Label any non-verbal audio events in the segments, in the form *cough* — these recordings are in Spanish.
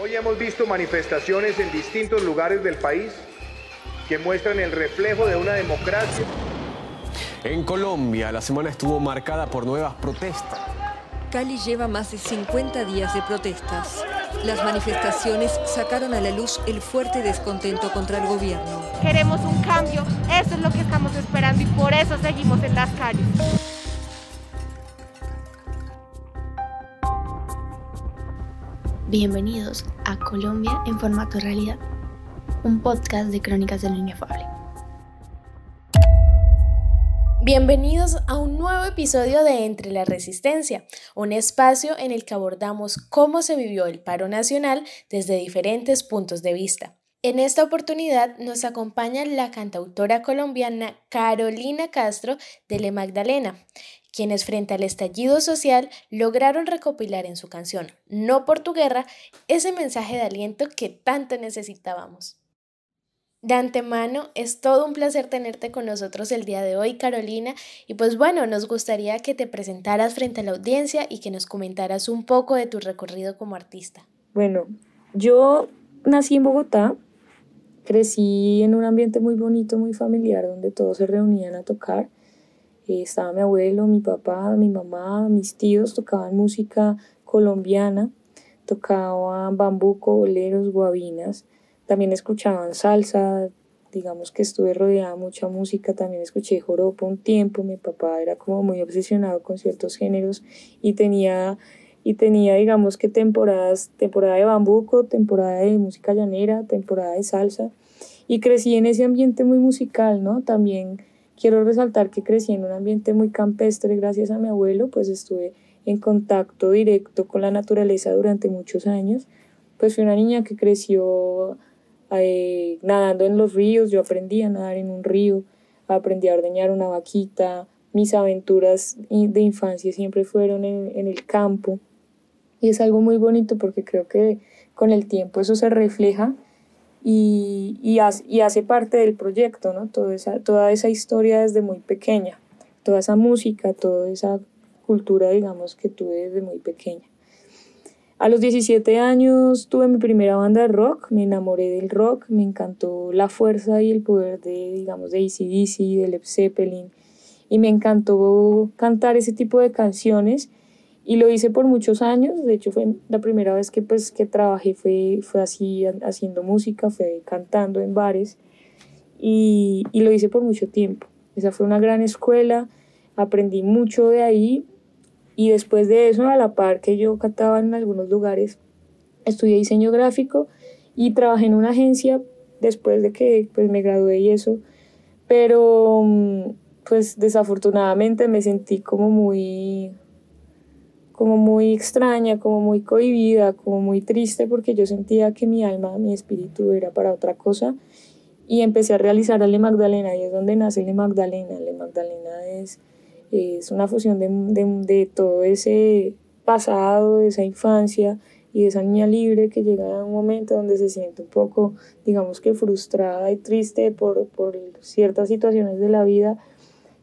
Hoy hemos visto manifestaciones en distintos lugares del país que muestran el reflejo de una democracia. En Colombia, la semana estuvo marcada por nuevas protestas. Cali lleva más de 50 días de protestas. Las manifestaciones sacaron a la luz el fuerte descontento contra el gobierno. Queremos un cambio, eso es lo que estamos esperando y por eso seguimos en las calles. Bienvenidos a Colombia en formato realidad, un podcast de crónicas del inefable. Bienvenidos a un nuevo episodio de Entre la Resistencia, un espacio en el que abordamos cómo se vivió el paro nacional desde diferentes puntos de vista. En esta oportunidad nos acompaña la cantautora colombiana Carolina Castro de Le Magdalena, quienes frente al estallido social lograron recopilar en su canción No por tu guerra ese mensaje de aliento que tanto necesitábamos. De antemano, es todo un placer tenerte con nosotros el día de hoy, Carolina, y pues bueno, nos gustaría que te presentaras frente a la audiencia y que nos comentaras un poco de tu recorrido como artista. Bueno, yo nací en Bogotá, crecí en un ambiente muy bonito, muy familiar, donde todos se reunían a tocar. Eh, estaba mi abuelo, mi papá, mi mamá, mis tíos tocaban música colombiana, tocaban bambuco, boleros, guabinas, también escuchaban salsa, digamos que estuve rodeada de mucha música, también escuché joropo un tiempo, mi papá era como muy obsesionado con ciertos géneros y tenía y tenía digamos que temporadas, temporada de bambuco, temporada de música llanera, temporada de salsa. Y crecí en ese ambiente muy musical, ¿no? También Quiero resaltar que crecí en un ambiente muy campestre. Gracias a mi abuelo, pues estuve en contacto directo con la naturaleza durante muchos años. Pues fui una niña que creció eh, nadando en los ríos, yo aprendí a nadar en un río, aprendí a ordeñar una vaquita, mis aventuras de infancia siempre fueron en, en el campo y es algo muy bonito porque creo que con el tiempo eso se refleja y, y, hace, y hace parte del proyecto, ¿no? Toda esa, toda esa historia desde muy pequeña, toda esa música, toda esa cultura, digamos, que tuve desde muy pequeña. A los 17 años tuve mi primera banda de rock, me enamoré del rock, me encantó la fuerza y el poder de, digamos, de ACDC, de Led Zeppelin, y me encantó cantar ese tipo de canciones y lo hice por muchos años, de hecho fue la primera vez que, pues, que trabajé fue, fue así haciendo música, fue cantando en bares y, y lo hice por mucho tiempo. Esa fue una gran escuela, aprendí mucho de ahí y después de eso, a la par que yo cantaba en algunos lugares, estudié diseño gráfico y trabajé en una agencia después de que pues, me gradué y eso, pero mm, pues desafortunadamente me sentí como muy como muy extraña, como muy cohibida, como muy triste porque yo sentía que mi alma, mi espíritu era para otra cosa y empecé a realizar a Le Magdalena y es donde nace Le Magdalena. Le Magdalena es, es una fusión de, de, de, todo ese pasado, de esa infancia y de esa niña libre que llega a un momento donde se siente un poco, digamos que frustrada y triste por, por ciertas situaciones de la vida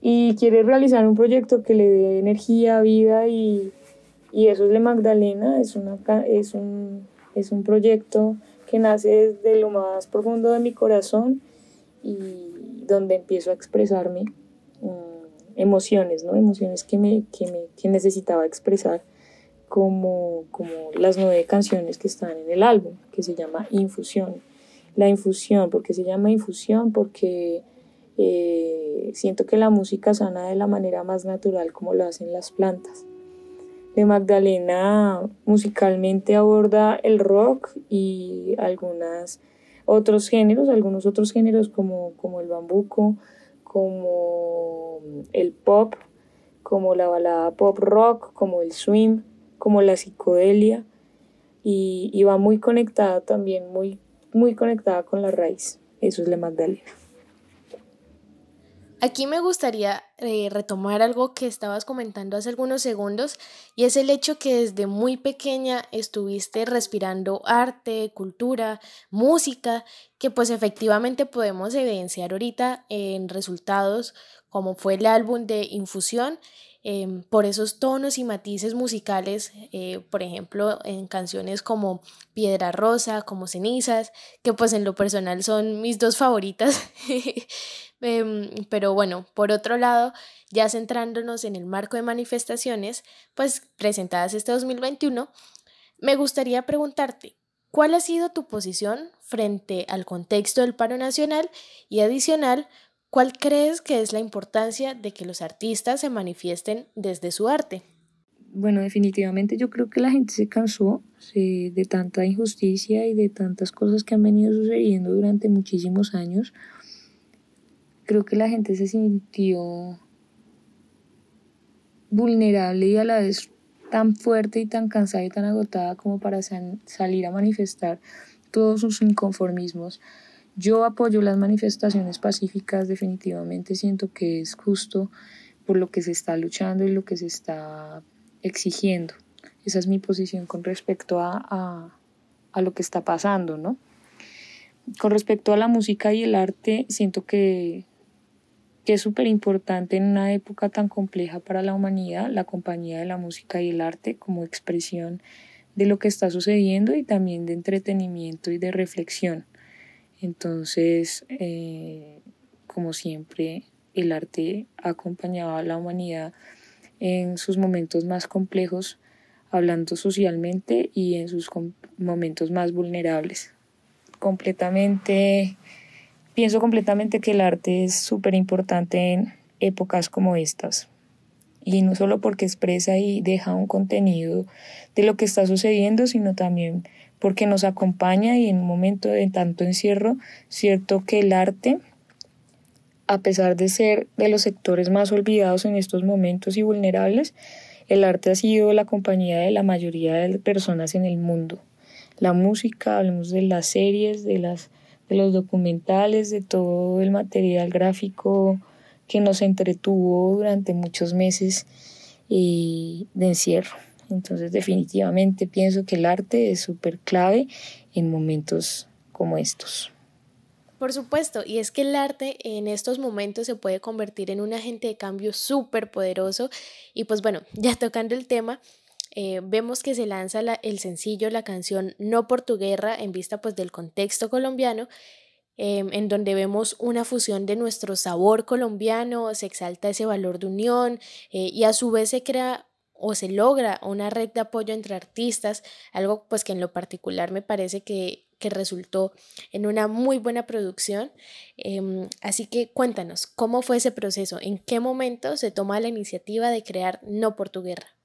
y quiere realizar un proyecto que le dé energía, vida y, y eso es Le Magdalena, es, una, es, un, es un proyecto que nace desde lo más profundo de mi corazón y donde empiezo a expresarme mm, emociones, ¿no? Emociones que, me, que, me, que necesitaba expresar como, como las nueve canciones que están en el álbum, que se llama Infusión. La infusión, ¿por qué se llama infusión? Porque eh, siento que la música sana de la manera más natural como lo hacen las plantas de Magdalena musicalmente aborda el rock y algunos otros géneros, algunos otros géneros como, como el bambuco, como el pop, como la balada pop rock, como el swing, como la psicodelia y, y va muy conectada también, muy, muy conectada con la raíz. Eso es la Magdalena. Aquí me gustaría eh, retomar algo que estabas comentando hace algunos segundos y es el hecho que desde muy pequeña estuviste respirando arte, cultura, música, que pues efectivamente podemos evidenciar ahorita en resultados como fue el álbum de Infusión Em, por esos tonos y matices musicales, eh, por ejemplo, en canciones como Piedra Rosa, como Cenizas, que pues en lo personal son mis dos favoritas. *laughs* Em, pero bueno, por otro lado, ya centrándonos en el marco de manifestaciones, pues presentadas este 2021, me gustaría preguntarte, ¿cuál ha sido tu posición frente al contexto del paro nacional y adicional, ¿Cuál crees que es la importancia de que los artistas se manifiesten desde su arte? Bueno, definitivamente yo creo que la gente se cansó de tanta injusticia y de tantas cosas que han venido sucediendo durante muchísimos años. Creo que la gente se sintió vulnerable y a la vez tan fuerte y tan cansada y tan agotada como para salir a manifestar todos sus inconformismos yo apoyo las manifestaciones pacíficas, definitivamente siento que es justo por lo que se está luchando y lo que se está exigiendo. Esa es mi posición con respecto a, a, lo que está pasando, ¿no? Con respecto a la música y el arte, siento que, que es súper importante en una época tan compleja para la humanidad la compañía de la música y el arte como expresión de lo que está sucediendo y también de entretenimiento y de reflexión. Entonces, eh, como siempre, el arte ha acompañado a la humanidad en sus momentos más complejos, hablando socialmente y en sus momentos más vulnerables. Completamente, pienso completamente que el arte es súper importante en épocas como estas. Y no solo porque expresa y deja un contenido de lo que está sucediendo, sino también porque nos acompaña y en un momento de tanto encierro, cierto que el arte, a pesar de ser de los sectores más olvidados en estos momentos y vulnerables, el arte ha sido la compañía de la mayoría de personas en el mundo. La música, hablemos de las series, de, las, de los documentales, de todo el material gráfico que nos entretuvo durante muchos meses de encierro. Entonces definitivamente pienso que el arte es súper clave en momentos como estos. Por supuesto, y es que el arte en estos momentos se puede convertir en un agente de cambio súper poderoso. Y pues bueno, ya tocando el tema, eh, vemos que se lanza el sencillo, la canción No por tu guerra, en vista pues del contexto colombiano, em, en donde vemos una fusión de nuestro sabor colombiano, se exalta ese valor de unión eh, y a su vez se crea o se logra una red de apoyo entre artistas, algo pues que en lo particular me parece que, resultó en una muy buena producción. Em, así que cuéntanos, ¿cómo fue ese proceso? ¿En qué momento se toma la iniciativa de crear No por tu guerra?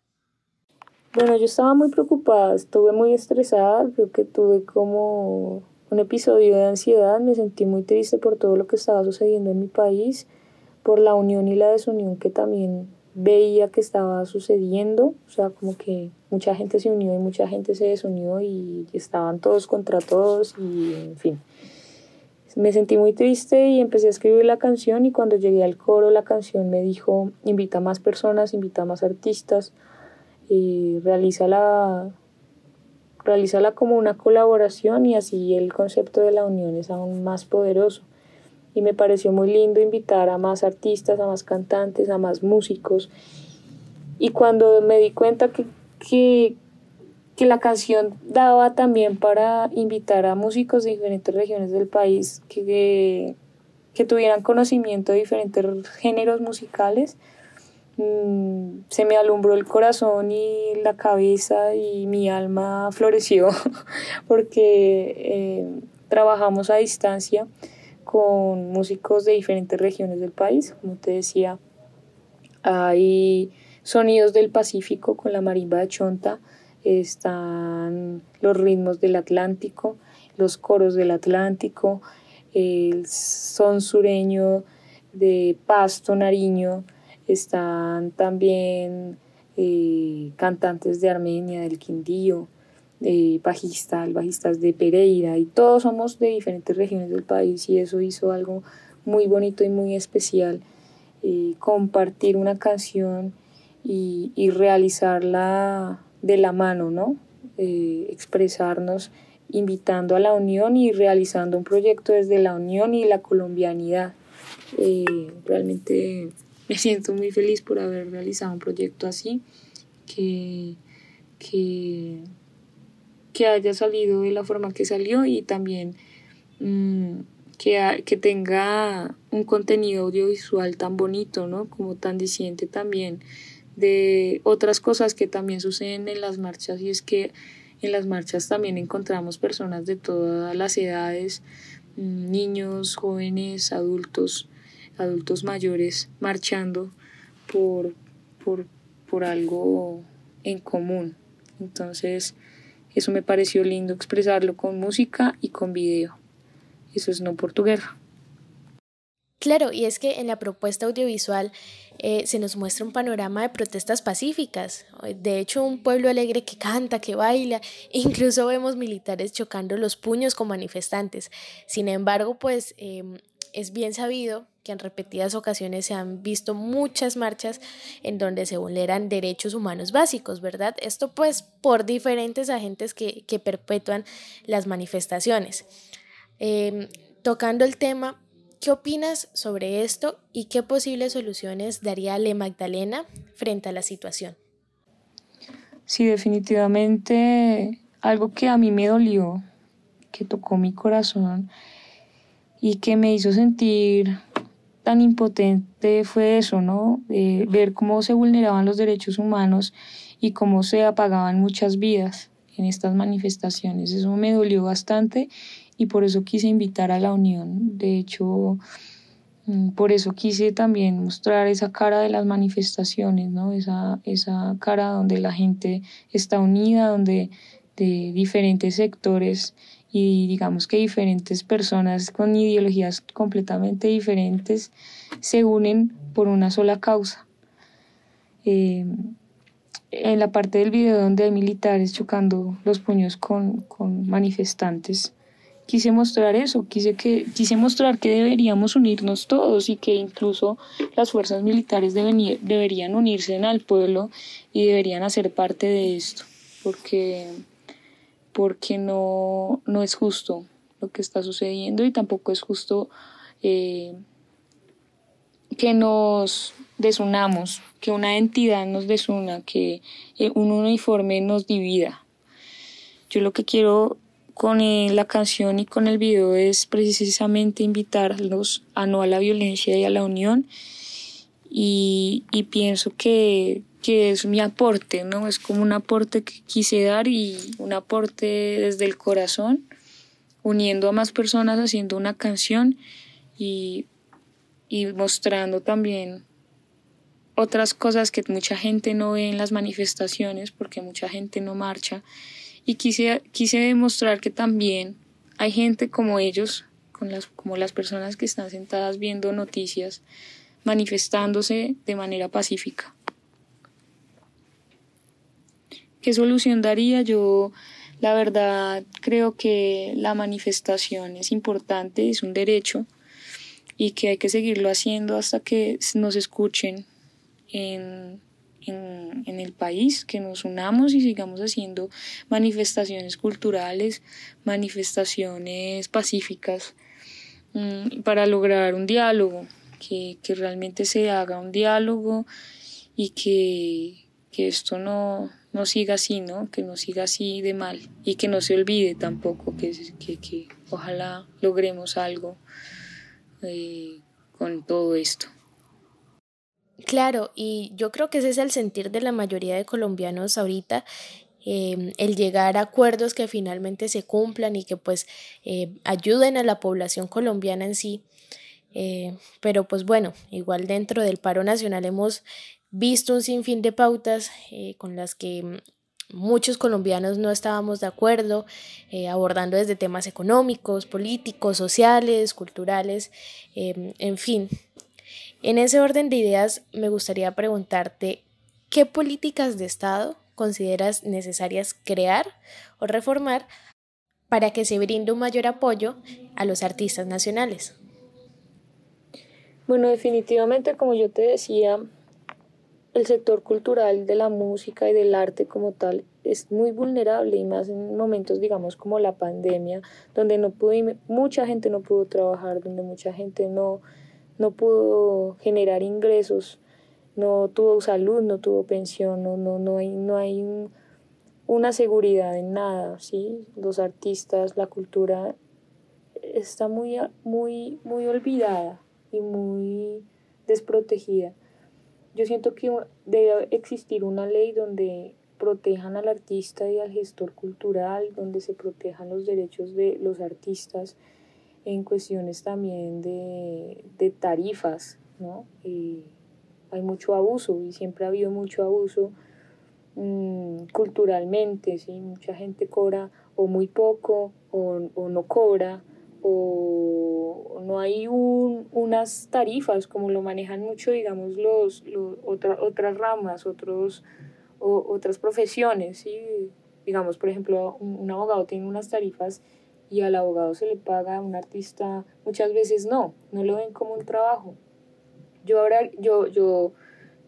Bueno, yo estaba muy preocupada, estuve muy estresada, creo que tuve como un episodio de ansiedad, me sentí muy triste por todo lo que estaba sucediendo en mi país, por la unión y la desunión que también veía que estaba sucediendo, o sea, como que mucha gente se unió y mucha gente se desunió y estaban todos contra todos y en fin. Me sentí muy triste y empecé a escribir la canción y cuando llegué al coro la canción me dijo invita a más personas, invita a más artistas, y realízala, realízala como una colaboración y así el concepto de la unión es aún más poderoso y me pareció muy lindo invitar a más artistas, a más cantantes, a más músicos. Y cuando me di cuenta que, que, que la canción daba también para invitar a músicos de diferentes regiones del país que, que, tuvieran conocimiento de diferentes géneros musicales, mm, se me alumbró el corazón y la cabeza y mi alma floreció *laughs* porque eh, trabajamos a distancia con músicos de diferentes regiones del país. Como te decía, hay sonidos del Pacífico con la marimba de Chonta, están los ritmos del Atlántico, los coros del Atlántico, el son sureño de Pasto, Nariño, están también eh, cantantes de Armenia, del Quindío, de bajistas, bajistas de Pereira y todos somos de diferentes regiones del país y eso hizo algo muy bonito y muy especial eh, compartir una canción y, y, realizarla de la mano, ¿no? Eh, expresarnos invitando a la unión y realizando un proyecto desde la unión y la colombianidad. Eh, realmente me siento muy feliz por haber realizado un proyecto así, que, que, que haya salido de la forma que salió y también mm, que, que, tenga un contenido audiovisual tan bonito, ¿no? Como tan diciente también de otras cosas que también suceden en las marchas y es que en las marchas también encontramos personas de todas las edades, mm, niños, jóvenes, adultos, adultos mayores marchando por, por, por algo en común. Entonces, eso me pareció lindo expresarlo con música y con video. Eso es no por tu guerra. Claro, y es que en la propuesta audiovisual eh, se nos muestra un panorama de protestas pacíficas. De hecho, un pueblo alegre que canta, que baila, *laughs* incluso vemos militares chocando los puños con manifestantes. Sin embargo, pues em, es bien sabido que en repetidas ocasiones se han visto muchas marchas en donde se vulneran derechos humanos básicos, ¿verdad? Esto pues por diferentes agentes que, que perpetúan las manifestaciones. Em, tocando el tema, ¿Qué opinas sobre esto y qué posibles soluciones daría Le Magdalena frente a la situación? Sí, definitivamente algo que a mí me dolió, que tocó mi corazón y que me hizo sentir tan impotente fue eso, ¿no? ver cómo se vulneraban los derechos humanos y cómo se apagaban muchas vidas en estas manifestaciones. Eso me dolió bastante y por eso quise invitar a la unión. De hecho, mm, por eso quise también mostrar esa cara de las manifestaciones, ¿no? esa, esa cara donde la gente está unida, donde de diferentes sectores y digamos que diferentes personas con ideologías completamente diferentes se unen por una sola causa. Eh, en la parte del video donde hay militares chocando los puños con, con manifestantes, quise mostrar eso, quise, que, quise mostrar que deberíamos unirnos todos y que incluso las fuerzas militares deberían unirse al pueblo y deberían hacer parte de esto, porque, porque no, no es justo lo que está sucediendo y tampoco es justo eh, que nos desunamos, que una entidad nos desuna, que eh, un uniforme nos divida. Yo lo que quiero con eh, la canción y con el video es precisamente invitarlos a no a la violencia y a la unión y, y pienso que, que, es mi aporte, ¿no? Es como un aporte que quise dar y un aporte desde el corazón, uniendo a más personas haciendo una canción y, y mostrando también otras cosas que mucha gente no ve en las manifestaciones porque mucha gente no marcha y quise, quise demostrar que también hay gente como ellos, con las, como las personas que están sentadas viendo noticias, manifestándose de manera pacífica. ¿Qué solución daría? Yo, la verdad, creo que la manifestación es importante, es un derecho y que hay que seguirlo haciendo hasta que nos escuchen en en, en, el país, que nos unamos y sigamos haciendo manifestaciones culturales, manifestaciones pacíficas mm, para lograr un diálogo, que, que, realmente se haga un diálogo y que, que esto no, no siga así, ¿no? Que no siga así de mal y que no se olvide tampoco, que, que, que ojalá logremos algo eh, con todo esto. Claro, y yo creo que ese es el sentir de la mayoría de colombianos ahorita, em, el llegar a acuerdos que finalmente se cumplan y que pues eh, ayuden a la población colombiana en sí. Eh, pero pues bueno, igual dentro del paro nacional hemos visto un sinfín de pautas eh, con las que muchos colombianos no estábamos de acuerdo, abordando desde temas económicos, políticos, sociales, culturales, em, en fin, en ese orden de ideas, me gustaría preguntarte, ¿qué políticas de Estado consideras necesarias crear o reformar para que se brinde un mayor apoyo a los artistas nacionales? Bueno, definitivamente, como yo te decía, el sector cultural de la música y del arte como tal es muy vulnerable y más en momentos, digamos, como la pandemia, donde no pudo, mucha gente no pudo trabajar, donde mucha gente no, no pudo generar ingresos, no tuvo salud, no tuvo pensión, no, no, no hay, no hay una seguridad en nada, ¿sí? Los artistas, la cultura está muy, muy, muy olvidada y muy desprotegida. Yo siento que debe existir una ley donde protejan al artista y al gestor cultural, donde se protejan los derechos de los artistas en cuestiones también de, tarifas, ¿no? hay mucho abuso y siempre ha habido mucho abuso mm, culturalmente, ¿sí? Mucha gente cobra o muy poco o, o no cobra o no hay un, unas tarifas como lo manejan mucho, digamos, los, otras ramas, otros, o, otras profesiones. ¿sí? Digamos, por ejemplo, un, abogado tiene unas tarifas y al abogado se le paga, a un artista muchas veces no, no lo ven como un trabajo. Yo ahora, yo, yo,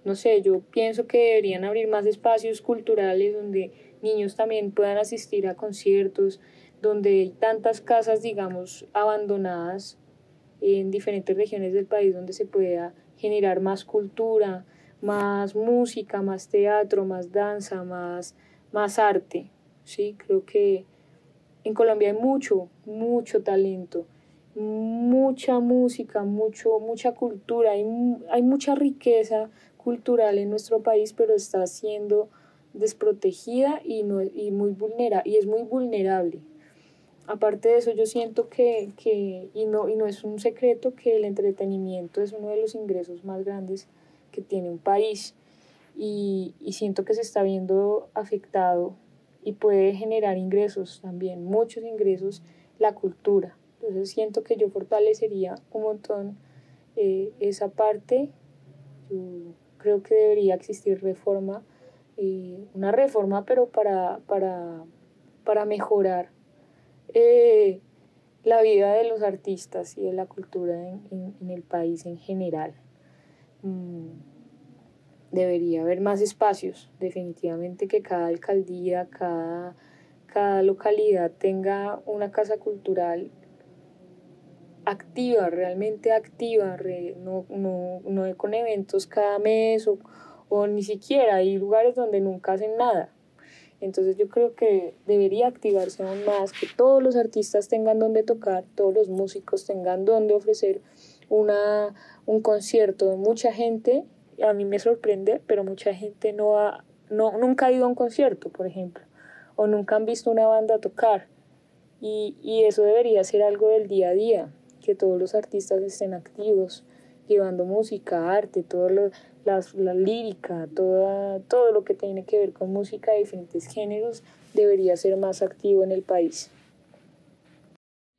no sé, yo pienso que deberían abrir más espacios culturales donde niños también puedan asistir a conciertos, donde hay tantas casas, digamos, abandonadas en diferentes regiones del país donde se pueda generar más cultura, más música, más teatro, más danza, más, más arte. ¿sí? Creo que en Colombia hay mucho, mucho talento, mucha música, mucho, mucha cultura, hay, hay mucha riqueza cultural en nuestro país, pero está siendo desprotegida y, no, y, muy vulnera, y es muy vulnerable aparte de eso, yo siento que, que y, no, y no es un secreto, que el entretenimiento es uno de los ingresos más grandes que tiene un país y, y siento que se está viendo afectado y puede generar ingresos también, muchos ingresos, la cultura. Entonces siento que yo fortalecería un montón eh, esa parte. Yo creo que debería existir reforma, eh, una reforma, pero para, para, para mejorar eh, la vida de los artistas y de la cultura en, el país en general. Mm, debería haber más espacios, definitivamente que cada alcaldía, cada, cada localidad tenga una casa cultural activa, realmente activa, no, no, no, con eventos cada mes o, o ni siquiera hay lugares donde nunca hacen nada. Entonces yo creo que debería activarse aún más, que todos los artistas tengan donde tocar, todos los músicos tengan donde ofrecer una, un concierto. Mucha gente, a mí me sorprende, pero mucha gente no ha, no, nunca ha ido a un concierto, por ejemplo, o nunca han visto una banda tocar. Y, y eso debería ser algo del día a día, que todos los artistas estén activos, llevando música, arte, todo lo, la lírica, toda, todo lo que tiene que ver con música de diferentes géneros debería ser más activo en el país.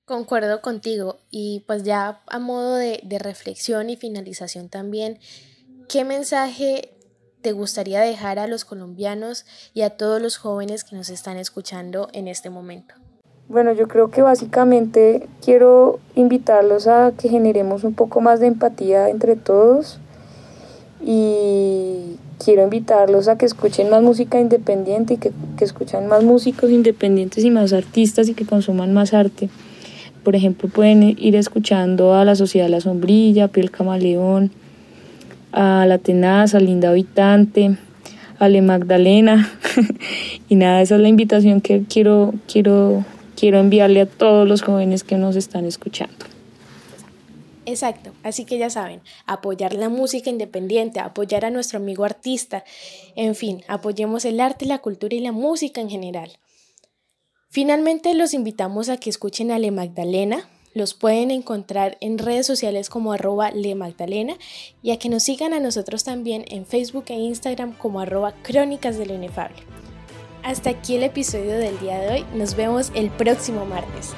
Concuerdo contigo y pues ya a modo de, de reflexión y finalización también, ¿qué mensaje te gustaría dejar a los colombianos y a todos los jóvenes que nos están escuchando en este momento? Bueno, yo creo que básicamente quiero invitarlos a que generemos un poco más de empatía entre todos y quiero invitarlos a que escuchen más música independiente y que, que escuchen más músicos independientes y más artistas y que consuman más arte. Por ejemplo, pueden ir escuchando a la Sociedad de la Sombrilla, Piel Camaleón, a La Tenaz, a Linda Habitante, a Le Magdalena. *laughs* y nada, esa es la invitación que quiero, quiero, quiero enviarle a todos los jóvenes que nos están escuchando. Exacto, así que ya saben, apoyar la música independiente, apoyar a nuestro amigo artista, en fin, apoyemos el arte, la cultura y la música en general. Finalmente los invitamos a que escuchen a Le Magdalena, los pueden encontrar en redes sociales como arroba Le Magdalena y a que nos sigan a nosotros también en Facebook e Instagram como arroba Crónicas de lo Inefable. Hasta aquí el episodio del día de hoy, nos vemos el próximo martes.